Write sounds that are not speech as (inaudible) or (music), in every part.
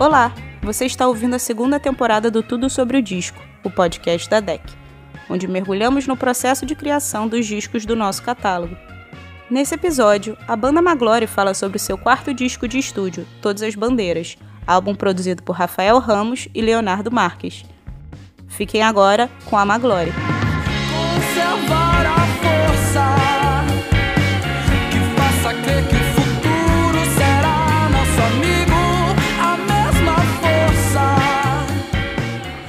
Olá, você está ouvindo a segunda temporada do Tudo sobre o Disco, o podcast da DEC, onde mergulhamos no processo de criação dos discos do nosso catálogo. Nesse episódio, a banda Maglore fala sobre seu quarto disco de estúdio, Todas as Bandeiras, álbum produzido por Rafael Ramos e Leonardo Marques. Fiquem agora com a Maglore.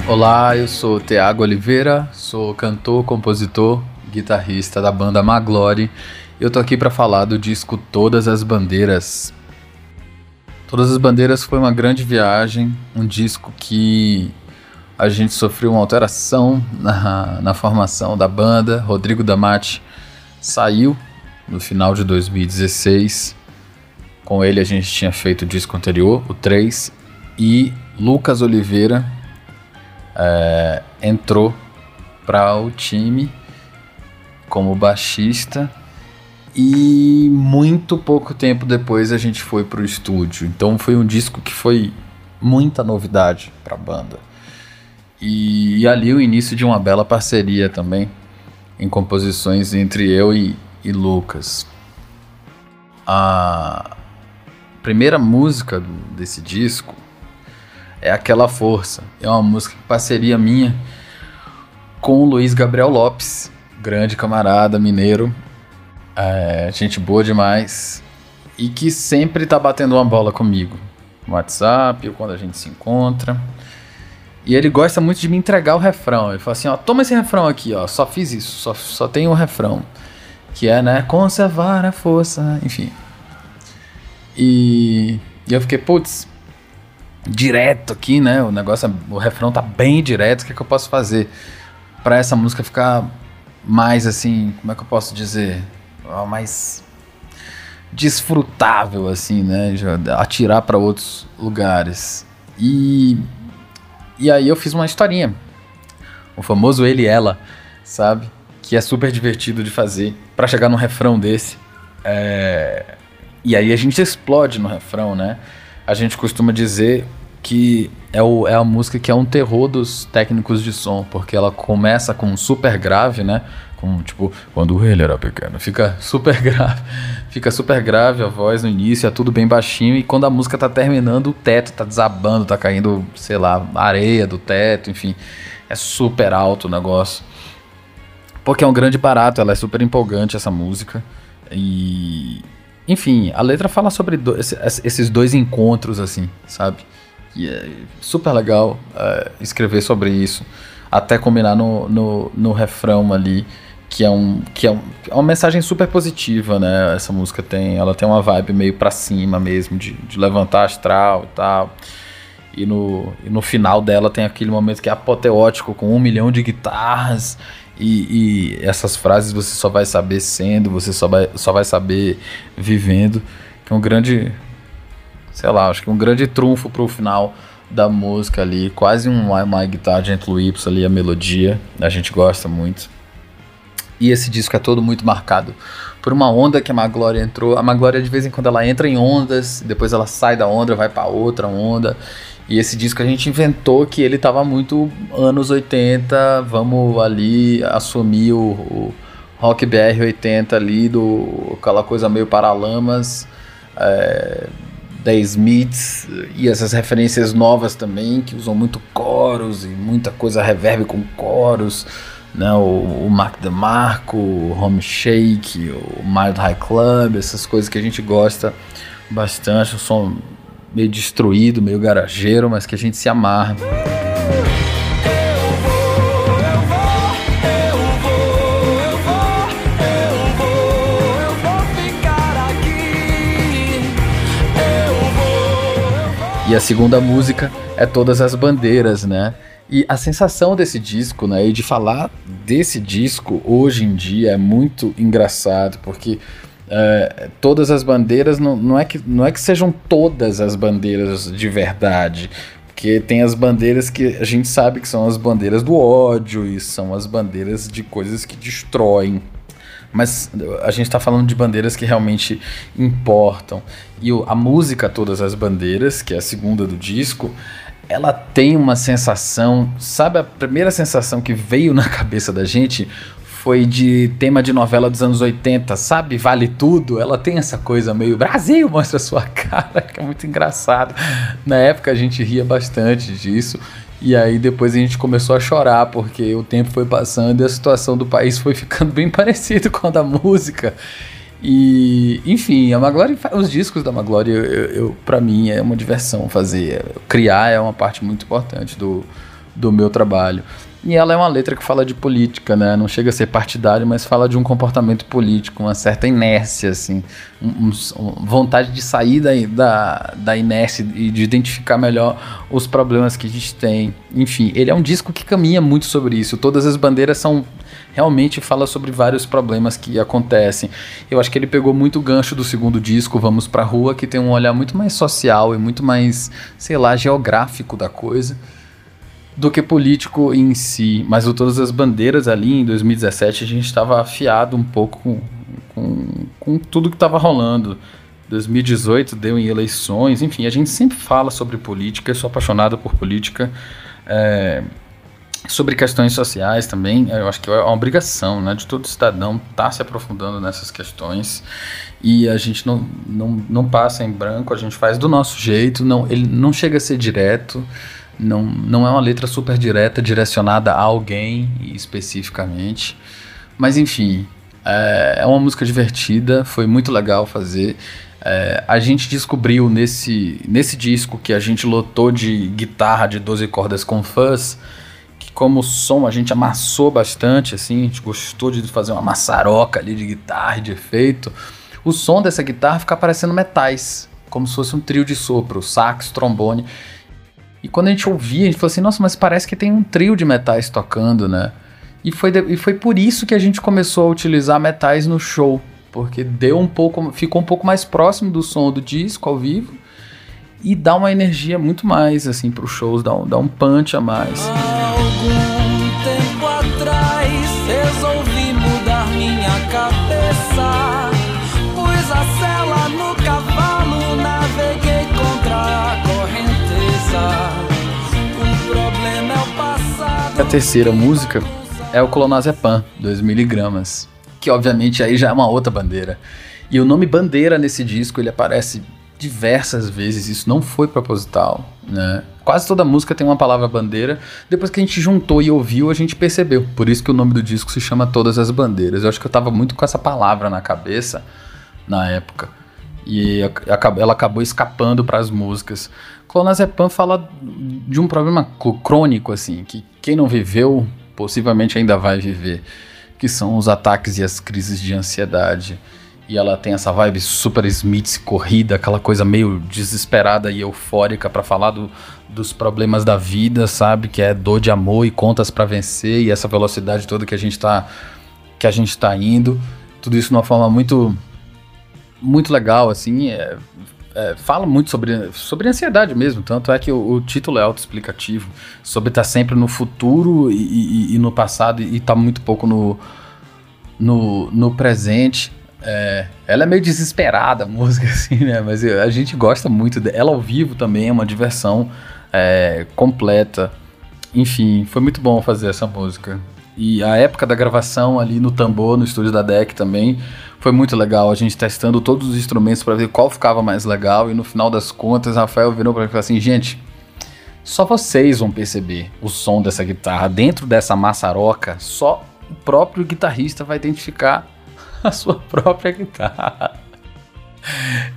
Olá, eu sou Tiago Oliveira, sou cantor, compositor, guitarrista da banda Maglore. Eu tô aqui para falar do disco Todas as Bandeiras. Todas as Bandeiras foi uma grande viagem, um disco que a gente sofreu uma alteração na, na formação da banda. Rodrigo Damati saiu no final de 2016. Com ele a gente tinha feito o disco anterior, o 3, e Lucas Oliveira é, entrou para o time como baixista e muito pouco tempo depois a gente foi pro estúdio. Então foi um disco que foi muita novidade para a banda. E, e, ali o início de uma bela parceria também em composições entre eu e, e Lucas. A primeira música desse disco é Aquela Força. É uma música parceria minha com o Luiz Gabriel Lopes, grande camarada mineiro, é, gente boa demais e que sempre tá batendo uma bola comigo no WhatsApp ou quando a gente se encontra. E ele gosta muito de me entregar o refrão. Ele fala assim: ó, toma esse refrão aqui, ó, só fiz isso, só, só tem um refrão. Que é, né, conservar a força, enfim. E, e eu fiquei, putz, direto aqui, né? O negócio, o refrão tá bem direto, o que, é que eu posso fazer para essa música ficar mais assim, como é que eu posso dizer? Mais desfrutável, assim, né? Atirar para outros lugares. E, e aí eu fiz uma historinha. O famoso ele ela, sabe? Que é super divertido de fazer para chegar num refrão desse. É... E aí a gente explode no refrão, né? A gente costuma dizer que é, o, é a música que é um terror dos técnicos de som, porque ela começa com super grave, né? Com tipo, quando ele era pequeno, fica super (laughs) grave, fica super grave a voz no início, é tudo bem baixinho, e quando a música tá terminando, o teto tá desabando, tá caindo, sei lá, areia do teto, enfim, é super alto o negócio. Porque é um grande barato, ela é super empolgante essa música. E. Enfim, a letra fala sobre do, esses dois encontros, assim, sabe? E é super legal uh, escrever sobre isso. Até combinar no, no, no, refrão ali, que é, um, que é, um, é uma mensagem super positiva, né? Essa música tem. Ela tem uma vibe meio pra cima mesmo, de, de levantar astral e tal. E no, e no final dela tem aquele momento que é apoteótico, com um milhão de guitarras. E, e, essas frases você só vai saber sendo, você só vai, só vai saber vivendo. Que é um grande, sei lá, acho que um grande trunfo pro final da música ali, quase um My Guitar de Antlo Y ali, a melodia, a gente gosta muito. E esse disco é todo muito marcado por uma onda que a Maglória entrou. A Maglória de vez em quando ela entra em ondas, depois ela sai da onda, vai para outra onda. E esse disco a gente inventou que ele tava muito anos 80, vamos ali assumir o, o Rock BR 80 ali, do, aquela coisa meio paralamas. É, da Smiths e essas referências novas também, que usam muito coros e muita coisa reverb com coros, né? o, o Mark DeMarco, o Home Shake, o Mild High Club, essas coisas que a gente gosta bastante, o som meio destruído, meio garageiro, mas que a gente se amarra. E a segunda música é Todas as Bandeiras, né? E a sensação desse disco, né, e de falar desse disco hoje em dia é muito engraçado, porque é, todas as bandeiras não, não, é que, não é que sejam todas as bandeiras de verdade, porque tem as bandeiras que a gente sabe que são as bandeiras do ódio e são as bandeiras de coisas que destroem. mas a gente está falando de bandeiras que realmente importam. E a música Todas as Bandeiras, que é a segunda do disco, ela tem uma sensação, sabe a primeira sensação que veio na (laughs) cabeça da gente foi de tema de novela dos anos 80, sabe? Vale tudo. Ela tem essa coisa meio Brasil, mostra sua (laughs) cara, que é muito engraçado. Na época a gente ria bastante disso. E aí depois a gente começou a chorar porque o tempo foi passando e a situação do país foi ficando (laughs) bem parecida com a da música. E, enfim, a Maglore, os discos da Maglore, eu, eu, para mim é uma diversão fazer. Criar é uma parte muito importante do, do meu trabalho. E ela é uma letra que fala de política, né? Não chega a ser partidário, mas fala de um comportamento político, uma certa inércia, assim, um, um, vontade de sair da, da, da inércia e de identificar melhor os problemas que a gente tem. Enfim, ele é um disco que caminha muito sobre isso. Todas as bandeiras são realmente fala sobre vários problemas que acontecem. Eu acho que ele pegou muito gancho do segundo disco, Vamos Pra Rua, que tem um olhar muito mais social e muito mais, sei lá, geográfico da coisa do que político em si. Mas o Todas as Bandeiras ali em 2017 a gente estava afiado um pouco com, com, com tudo que estava rolando. 2018 deu em eleições, enfim, a gente sempre fala sobre política, eu sou apaixonado por política. É, sobre questões sociais também, eu acho que é uma obrigação né, de todo cidadão estar tá se aprofundando nessas questões e a gente não, não, não passa em branco, a gente faz do nosso jeito, não, ele não chega a ser direto, não, não é uma letra super direta, direcionada a alguém especificamente. Mas enfim, é, é uma música divertida, foi muito legal fazer. É, a gente descobriu nesse, nesse disco que a gente lotou de guitarra de 12 cordas com fuzz, que como som a gente amassou bastante, assim, a gente gostou de fazer uma maçaroca ali de guitarra e de efeito. O som dessa guitarra fica parecendo metais, como se fosse um trio de sopro, sax, trombone. E quando a gente ouvia, a gente falou assim, nossa, mas parece que tem um trio de metais tocando, né? E foi, de, e foi por isso que a gente começou a utilizar metais no show, porque deu um pouco, ficou um pouco mais próximo do som do disco ao vivo e dá uma energia muito mais assim para os shows, dá um, dá um punch a mais. Algum tempo atrás resolvi mudar minha cabeça. Terceira música é o Clonazepam, 2 miligramas, que obviamente aí já é uma outra bandeira. E o nome bandeira nesse disco ele aparece diversas vezes, isso não foi proposital, né? Quase toda música tem uma palavra bandeira. Depois que a gente juntou e ouviu, a gente percebeu. Por isso que o nome do disco se chama Todas as Bandeiras. Eu acho que eu tava muito com essa palavra na cabeça na época. E ela acabou escapando para as músicas. Clonazepam fala de um problema crônico, assim, que quem não viveu possivelmente ainda vai viver, que são os ataques e as crises de ansiedade. E ela tem essa vibe super Smith corrida, aquela coisa meio desesperada e eufórica para falar do, dos problemas da vida, sabe? Que é dor de amor e contas para vencer e essa velocidade toda que a gente tá que a gente tá indo. Tudo isso de uma forma muito muito legal, assim, é, é, fala muito sobre, sobre ansiedade mesmo, tanto é que o, o título é autoexplicativo, sobre estar tá sempre no futuro e, e, e no passado e estar tá muito pouco no, no, no presente. É, ela é meio desesperada a (laughs) música, assim, né? Mas a gente gosta muito dela. Ela ao vivo também é uma diversão é, completa. Enfim, foi muito bom fazer essa música. E a época da gravação ali no tambor, no estúdio da DEC também, foi muito legal. A gente testando todos os instrumentos para ver qual ficava mais legal. E no final das contas, Rafael virou para mim e falou assim: gente, só vocês vão perceber o som dessa guitarra. Dentro dessa maçaroca, só o próprio guitarrista vai identificar (laughs) a sua própria guitarra.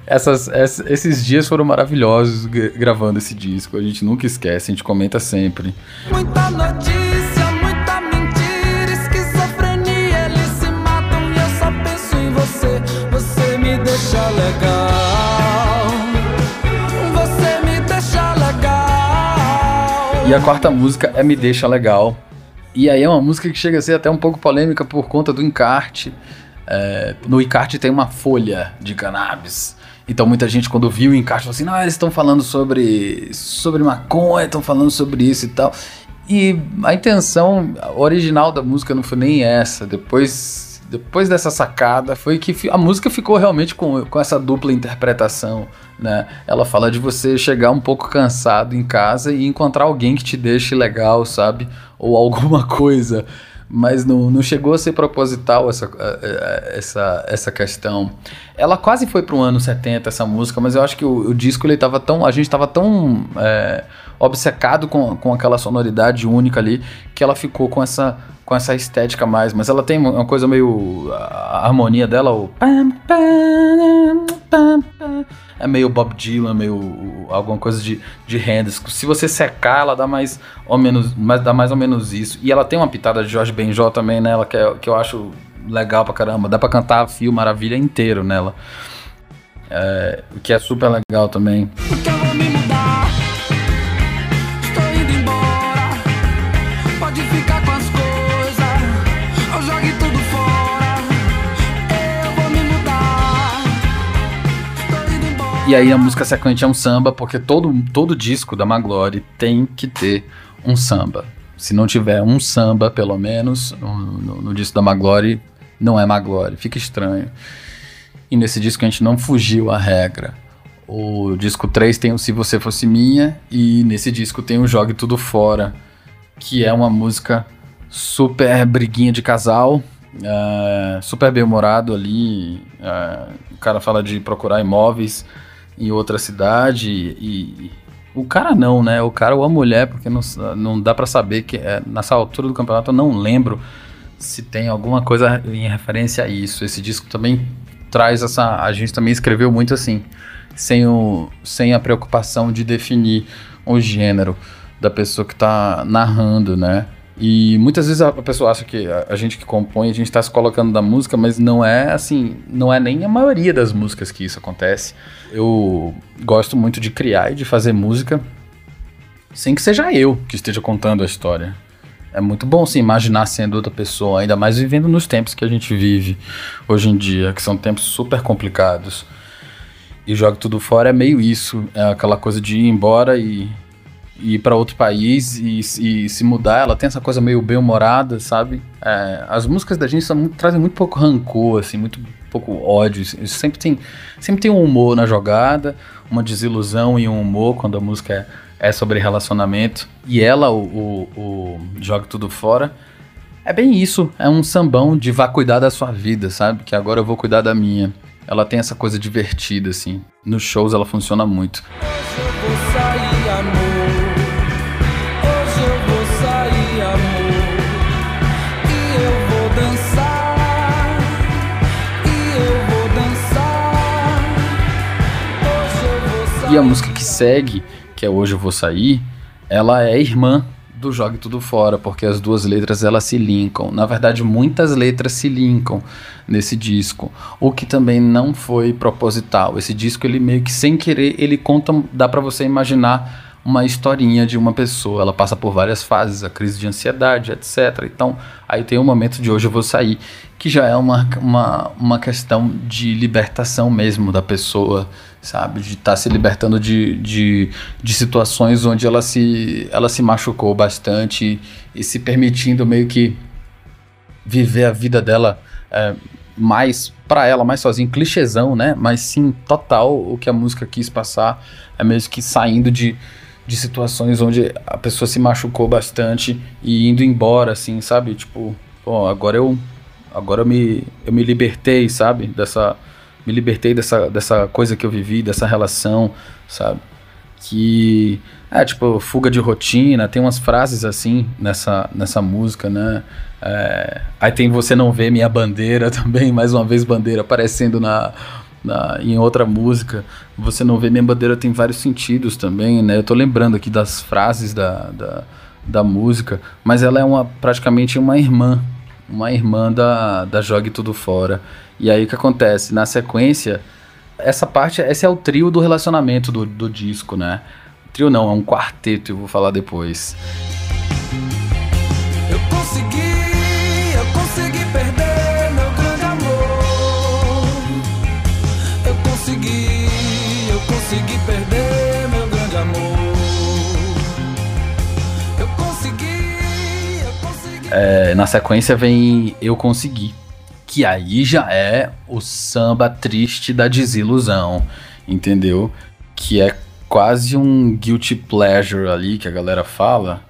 Essas, esses dias foram maravilhosos gravando esse disco. A gente nunca esquece, a gente comenta sempre. Muita notícia. Deixa legal. Você me deixa legal. E a quarta música é Me Deixa Legal. E aí é uma música que chega a ser até um pouco polêmica por conta do encarte. É, no encarte tem uma folha de cannabis. Então muita gente quando viu o encarte falou assim, não, eles estão falando sobre, sobre maconha, estão falando sobre isso e tal. E a intenção original da música não foi nem essa. Depois depois dessa sacada, foi que a música ficou realmente com, com essa dupla interpretação, né? Ela fala de você chegar um pouco cansado em casa e encontrar alguém que te deixe legal, sabe? Ou alguma (laughs) coisa. Mas não, não chegou a ser proposital essa, eh, eh, essa, essa questão. Ela quase foi para o ano 70, essa música, mas eu acho que o, o disco ele tava tão. A gente tava tão é, obcecado com, com aquela sonoridade única ali que ela ficou com essa, com essa estética mais. Mas ela tem uma coisa meio. A harmonia dela, o. É meio Bob Dylan, meio alguma coisa de, de Hendrix. Se você secar, ela dá mais ou menos, mas dá mais ou menos isso. E ela tem uma pitada de Jorge Benjó também nela, que, é, que eu acho legal pra caramba. Dá pra cantar Fio Maravilha inteiro nela. É, o que é super legal também. Me mudar. Estou indo embora. Pode ficar com as coisas. E aí a música sequente é um samba, porque todo, todo disco da Maglore tem que ter um samba. Se não tiver um samba, pelo menos, no, no- no disco da Maglore, não é Maglore. Fica estranho. E nesse disco a gente não fugiu à regra. O disco 3 tem o Se Você Fosse Minha, e nesse disco tem o Jogue Tudo Fora, que é uma música super briguinha de casal, é, super bem-humorado ali. é, o cara fala de procurar imóveis em outra cidade e, o cara não, né? O cara ou a mulher, porque não, não dá pra saber que é, nessa altura do campeonato eu não lembro se tem alguma coisa em referência a isso. Esse disco também traz essa. A gente também escreveu muito assim, sem, o, sem a preocupação de definir o gênero da pessoa que tá narrando, né? E muitas vezes a pessoa acha que a, gente que compõe, a gente tá se colocando da música, mas não é assim, não é nem a maioria das músicas que isso acontece. Eu gosto muito de criar e de fazer música sem que seja eu que esteja contando a história. É muito bom se imaginar sendo outra pessoa, ainda mais vivendo nos tempos que a gente vive hoje em dia, que são tempos super complicados. E Jogue Tudo Fora é meio isso, é aquela coisa de ir embora e ir para outro país e, e se mudar. Ela tem essa coisa meio bem-humorada, sabe? É, as músicas da gente trazem muito pouco rancor, assim, muito pouco ódio. Sempre tem, sempre tem um humor na jogada, uma desilusão e um humor quando a música é, é sobre relacionamento. E ela, o, o, o Jogue Tudo Fora, é bem isso. É um sambão de vá cuidar da sua vida, sabe? Que agora eu vou cuidar da minha. Ela tem essa coisa divertida, assim. Nos shows ela funciona muito. Hoje E a música que segue, que é Hoje Eu Vou Sair, ela é irmã do Jogue Tudo Fora, porque as duas letras elas se linkam. Na verdade, muitas letras se linkam nesse disco, o que também não foi proposital. Esse disco ele meio que sem querer, ele conta, dá pra você imaginar uma historinha de uma pessoa. Ela passa por várias fases, a crise de ansiedade, etc. Então, aí tem o momento de hoje eu vou sair, que já é uma, uma, uma questão de libertação mesmo da pessoa, sabe? De estar se libertando de, de, de situações onde ela se, ela se machucou bastante e se permitindo meio que viver a vida dela é, mais para ela, mais sozinha, clichêzão, né? Mas sim, total, o que a música quis passar é mesmo que saindo de, de situações onde a pessoa se machucou bastante e indo embora, assim, sabe? Tipo, pô, agora eu agora eu me, eu me libertei, sabe? Dessa me libertei dessa, dessa coisa que eu vivi, dessa relação, sabe? Que é tipo fuga de rotina, tem umas frases assim nessa, nessa música, né? É, aí tem Você Não Vê Minha Bandeira (laughs) também, mais uma vez bandeira aparecendo na, na, em outra música. Você Não Vê Minha Bandeira tem vários sentidos também, né? Eu tô lembrando aqui das frases da, da, da música, mas ela é uma, praticamente uma irmã, uma irmã da, da Jogue Tudo Fora. E aí o que acontece? Na sequência, essa parte, esse é o trio do relacionamento do, do disco, né? Trio não, é um quarteto, eu vou falar depois. É, na sequência vem Eu Consegui, que aí já é o samba triste da desilusão, entendeu? Que é quase um guilty pleasure ali que a galera fala,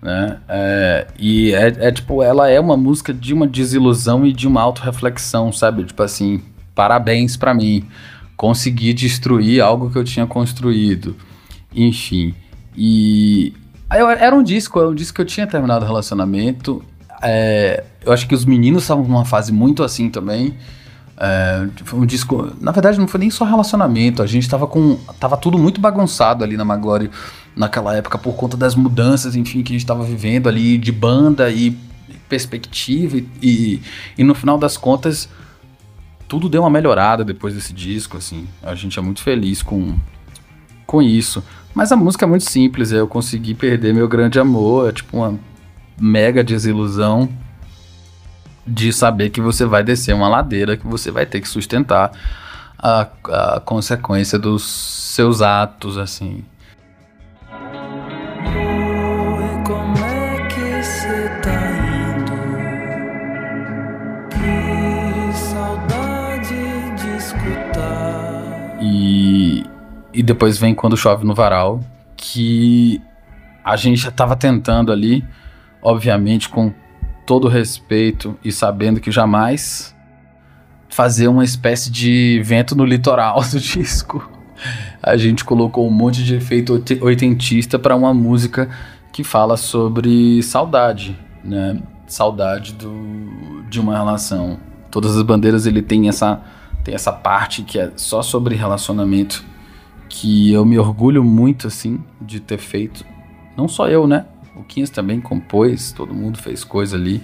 né? É, e é, é, tipo, ela é uma música de uma desilusão e de uma autorreflexão, sabe? Tipo assim, parabéns para mim, consegui destruir algo que eu tinha construído, enfim. E era um disco, era um disco que eu tinha terminado o relacionamento. É, eu acho que os meninos estavam numa fase muito assim também. É, foi um disco. Na verdade, não foi nem só relacionamento. A gente tava com. Tava tudo muito bagunçado ali na Maglore naquela época por conta das mudanças, enfim, que a gente tava vivendo ali de banda e perspectiva. E, e, e no final das contas, tudo deu uma melhorada depois desse disco, assim. A gente é muito feliz com, com isso. Mas a música é muito simples, eu consegui perder meu grande amor, é tipo uma mega desilusão de saber que você vai descer uma ladeira, que você vai ter que sustentar a, a consequência dos seus atos, assim. É tá. E, e depois vem Quando Chove no Varal, que a gente já tava tentando ali, obviamente com todo respeito e sabendo que jamais fazer uma espécie de vento no litoral (laughs) do disco. A gente colocou um monte de efeito oitentista para uma música que fala sobre saudade, né? Saudade do, de uma relação. Todas as bandeiras ele tem essa tem essa parte que é só sobre relacionamento que eu me orgulho muito assim de ter feito. Não só eu, né? O Quinhas também compôs, todo mundo fez coisa ali.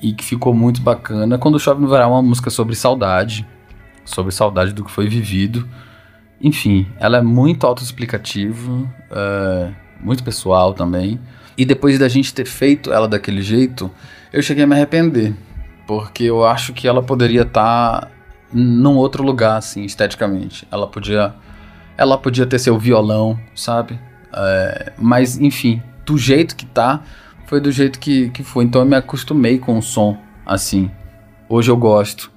E que ficou muito bacana. Quando Chove no Verão é uma música sobre saudade. Sobre saudade do que foi vivido. Enfim, ela é muito autoexplicativa, é, muito pessoal também. E depois da gente ter feito ela daquele jeito, eu cheguei a me arrepender. Porque eu acho que ela poderia estar tá num outro lugar, assim, esteticamente. Ela podia. Ela podia ter seu violão, sabe? É, mas, enfim, do jeito que tá, foi do jeito que, que foi. Então eu me acostumei com o som assim. Hoje eu gosto.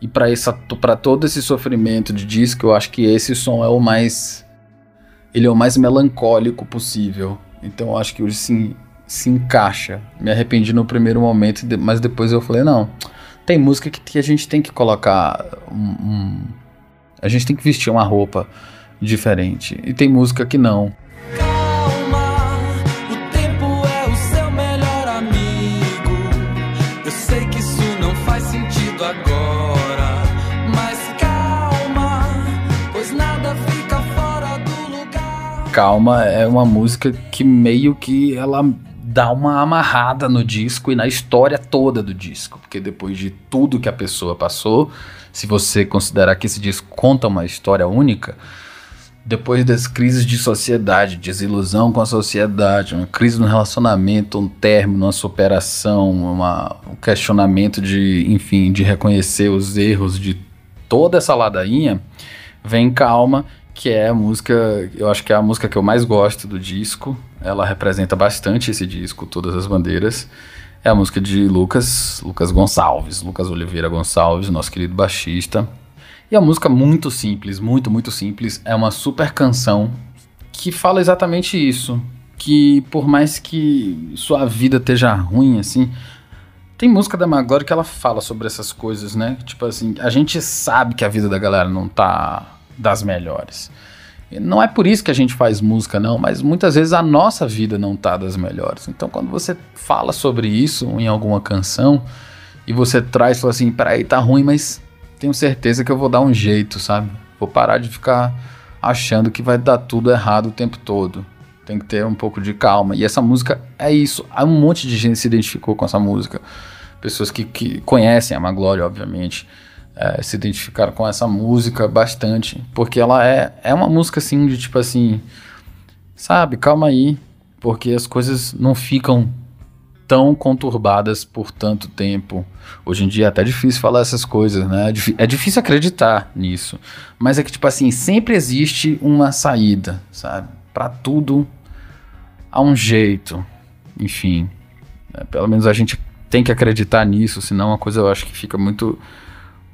E para todo esse sofrimento de disco, eu acho que esse som é o mais ele é o mais melancólico possível. Então eu acho que hoje sim se encaixa. Me arrependi no primeiro momento, mas depois eu falei, não. Tem música que, que a gente tem que colocar um, um, a gente tem que vestir uma roupa diferente. E tem música que não. Calma é uma música que meio que ela dá uma amarrada no disco e na história toda do disco, porque depois de tudo que a pessoa passou, se você considerar que esse disco conta uma história única, depois das crises de sociedade, desilusão com a sociedade, uma crise no relacionamento, um término, uma superação, uma, um questionamento de, enfim, de reconhecer os erros de toda essa ladainha, vem calma que é a música, eu acho que é a música que eu mais gosto do disco. Ela representa bastante esse disco, Todas as Bandeiras. É a música de Lucas, Lucas Gonçalves, Lucas Oliveira Gonçalves, nosso querido baixista. E a música muito simples, muito, muito simples, é uma super canção que fala exatamente isso, que por mais que sua vida esteja ruim assim, tem música da Magore que ela fala sobre essas coisas, né? Tipo assim, a gente sabe que a vida da galera não tá das melhores. Não é por isso que a gente faz música, não, mas muitas vezes a nossa vida não tá das melhores. Então, quando você fala sobre isso em alguma canção e você traz, fala assim: peraí, tá ruim, mas tenho certeza que eu vou dar um jeito, sabe? Vou parar de ficar achando que vai dar tudo errado o tempo todo. Tem que ter um pouco de calma. E essa música é isso. Um monte de gente se identificou com essa música. Pessoas que, que conhecem a Maglória, obviamente é, se identificaram com essa música bastante, porque ela é, é uma música assim de tipo assim, sabe, calma aí, porque as coisas não ficam tão conturbadas por tanto tempo. Hoje em dia é até difícil falar essas coisas, né? É, é difícil acreditar nisso, mas é que tipo assim, sempre existe uma saída, sabe? Para tudo há um jeito. Enfim, né? pelo menos a gente tem que acreditar nisso, senão a coisa eu acho que fica muito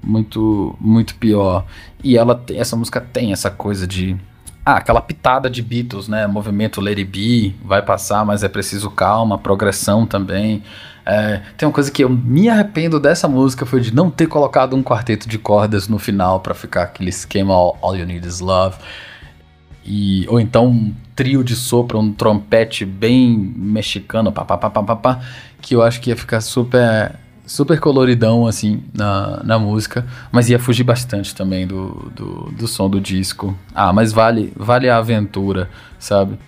muito muito pior. E ela tem, essa música tem essa coisa de ah, aquela pitada de Beatles, né? Movimento Lady B, vai passar, mas é preciso calma, progressão também. É, tem uma coisa que eu me arrependo dessa música foi de não ter colocado um quarteto de cordas no final para ficar aquele esquema All, All You Need Is Love. E, ou então um trio de sopro, um trompete bem mexicano, pá, pá, pá, pá, pá, pá, que eu acho que ia ficar super super coloridão, assim, na, na música, mas ia fugir bastante também do, do, do som do disco. Ah, mas vale, vale a aventura, sabe?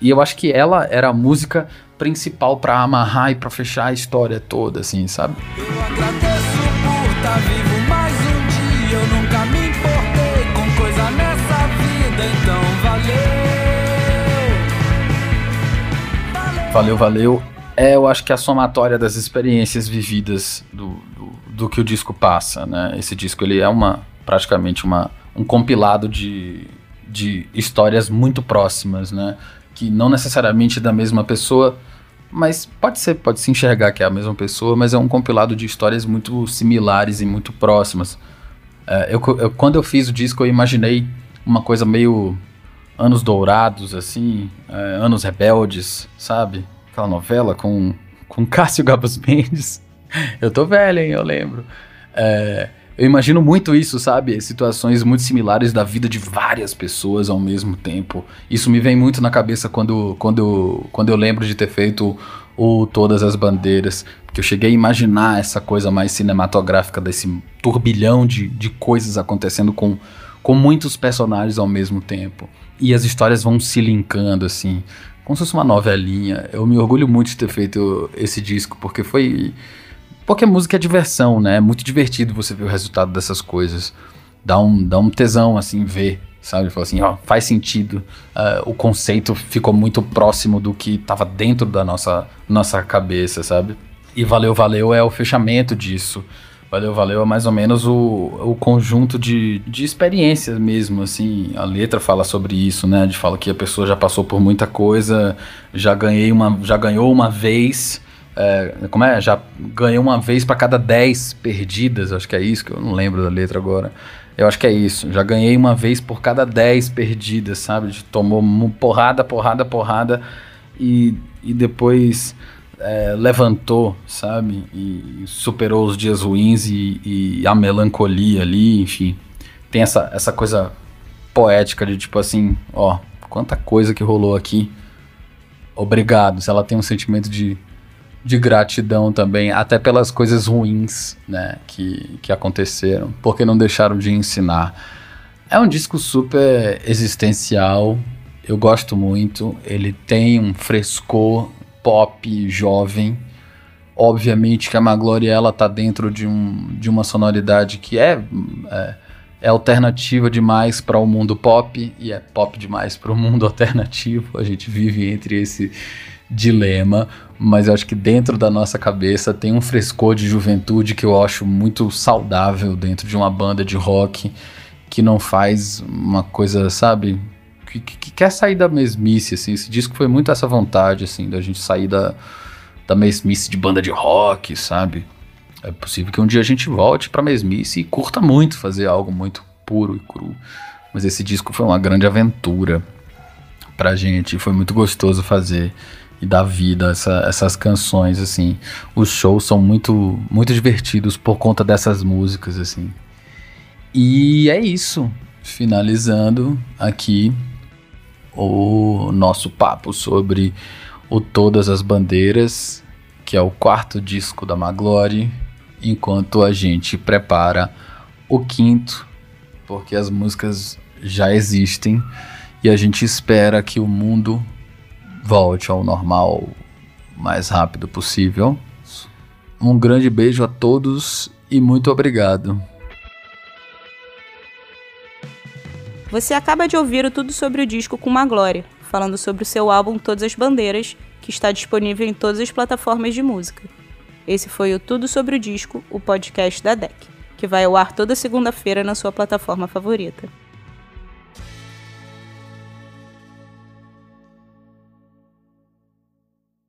E eu acho que ela era a música principal para amarrar e para fechar a história toda, assim, sabe? Eu agradeço por estar tá vivo mais um dia. Eu nunca me importei com coisa nessa vida, então valeu. Valeu, valeu. É, eu acho que a somatória das experiências vividas do, do, do, que o disco passa, né? Esse disco ele é uma praticamente uma, um compilado de, de histórias muito próximas, né? Que não necessariamente da mesma pessoa, mas pode ser, pode se enxergar que é a mesma pessoa, mas é um compilado de histórias muito similares e muito próximas. É, eu, eu, quando eu fiz o disco, eu imaginei uma coisa meio anos dourados, assim, é, anos rebeldes, sabe? Aquela novela com, com (laughs) Cássio Gabos Mendes. Eu tô velho, hein? Eu lembro. É, eu imagino muito isso, sabe? Situações muito similares da vida de várias pessoas ao mesmo tempo. Isso me vem muito na cabeça quando, quando, quando eu lembro de ter feito o Todas as Bandeiras. Porque eu cheguei a imaginar essa coisa mais cinematográfica desse turbilhão de, de coisas acontecendo com, com muitos personagens ao mesmo tempo. E as histórias vão se linkando, assim como se fosse uma novelinha. Eu me orgulho muito de ter feito esse disco, porque foi. Porque a música é diversão, né? É muito divertido você ver o resultado dessas coisas. Dá um, dá um tesão, assim, ver, sabe? Falar assim, ó, faz sentido. Uh, o conceito ficou muito próximo do que estava dentro da nossa, nossa cabeça, sabe? E Valeu, Valeu é o fechamento disso. Valeu, valeu. É mais ou menos o, o conjunto de, de experiências mesmo, assim. A letra fala sobre isso, né? De fala que a pessoa já passou por muita coisa, já ganhei uma, já ganhou uma vez. É, como é? Já ganhei uma vez para cada 10 perdidas, acho que é isso, que eu não lembro da letra agora. Eu acho que é isso. Já ganhei uma vez por cada 10 perdidas, sabe? De tomou porrada, porrada, porrada e, e depois é, levantou, sabe? E superou os dias ruins e, e, a melancolia ali, enfim. Tem essa, essa coisa poética de tipo assim, ó, quanta coisa que rolou aqui. Obrigado. Ela tem um sentimento de, de gratidão também, até pelas coisas ruins, né, que, que aconteceram, porque não deixaram de ensinar. É um disco super existencial, eu gosto muito. Ele tem um frescor pop jovem. Obviamente que a Magloria ela tá dentro de, um, de uma sonoridade que é, é, é alternativa demais para o mundo pop e é pop demais para o mundo (laughs) alternativo. A gente vive entre esse dilema, mas eu acho que dentro da nossa cabeça tem um frescor de juventude que eu acho muito saudável dentro de uma banda de rock que não faz uma coisa, sabe, que, que, quer sair da mesmice, assim. Esse disco foi muito essa vontade, assim, da gente sair da, da mesmice de banda de rock, sabe? É possível que um dia a gente volte pra mesmice e curta muito fazer algo muito puro e cru. Mas esse disco foi uma grande aventura pra gente. Foi muito gostoso fazer e dar vida a essa, essas canções, assim. Os shows são muito, muito divertidos por conta dessas músicas, assim. E é isso. Finalizando aqui o nosso papo sobre o Todas as Bandeiras, que é o quarto disco da Maglory, enquanto a gente prepara o quinto, porque as músicas já existem e a gente espera que o mundo volte ao normal o mais rápido possível. Um grande beijo a todos e muito obrigado. Você acaba de ouvir o Tudo sobre o Disco com uma Glória, falando sobre o seu álbum Todas as Bandeiras, que está disponível em todas as plataformas de música. Esse foi o Tudo sobre o Disco, o podcast da DEC, que vai ao ar toda segunda-feira na sua plataforma favorita.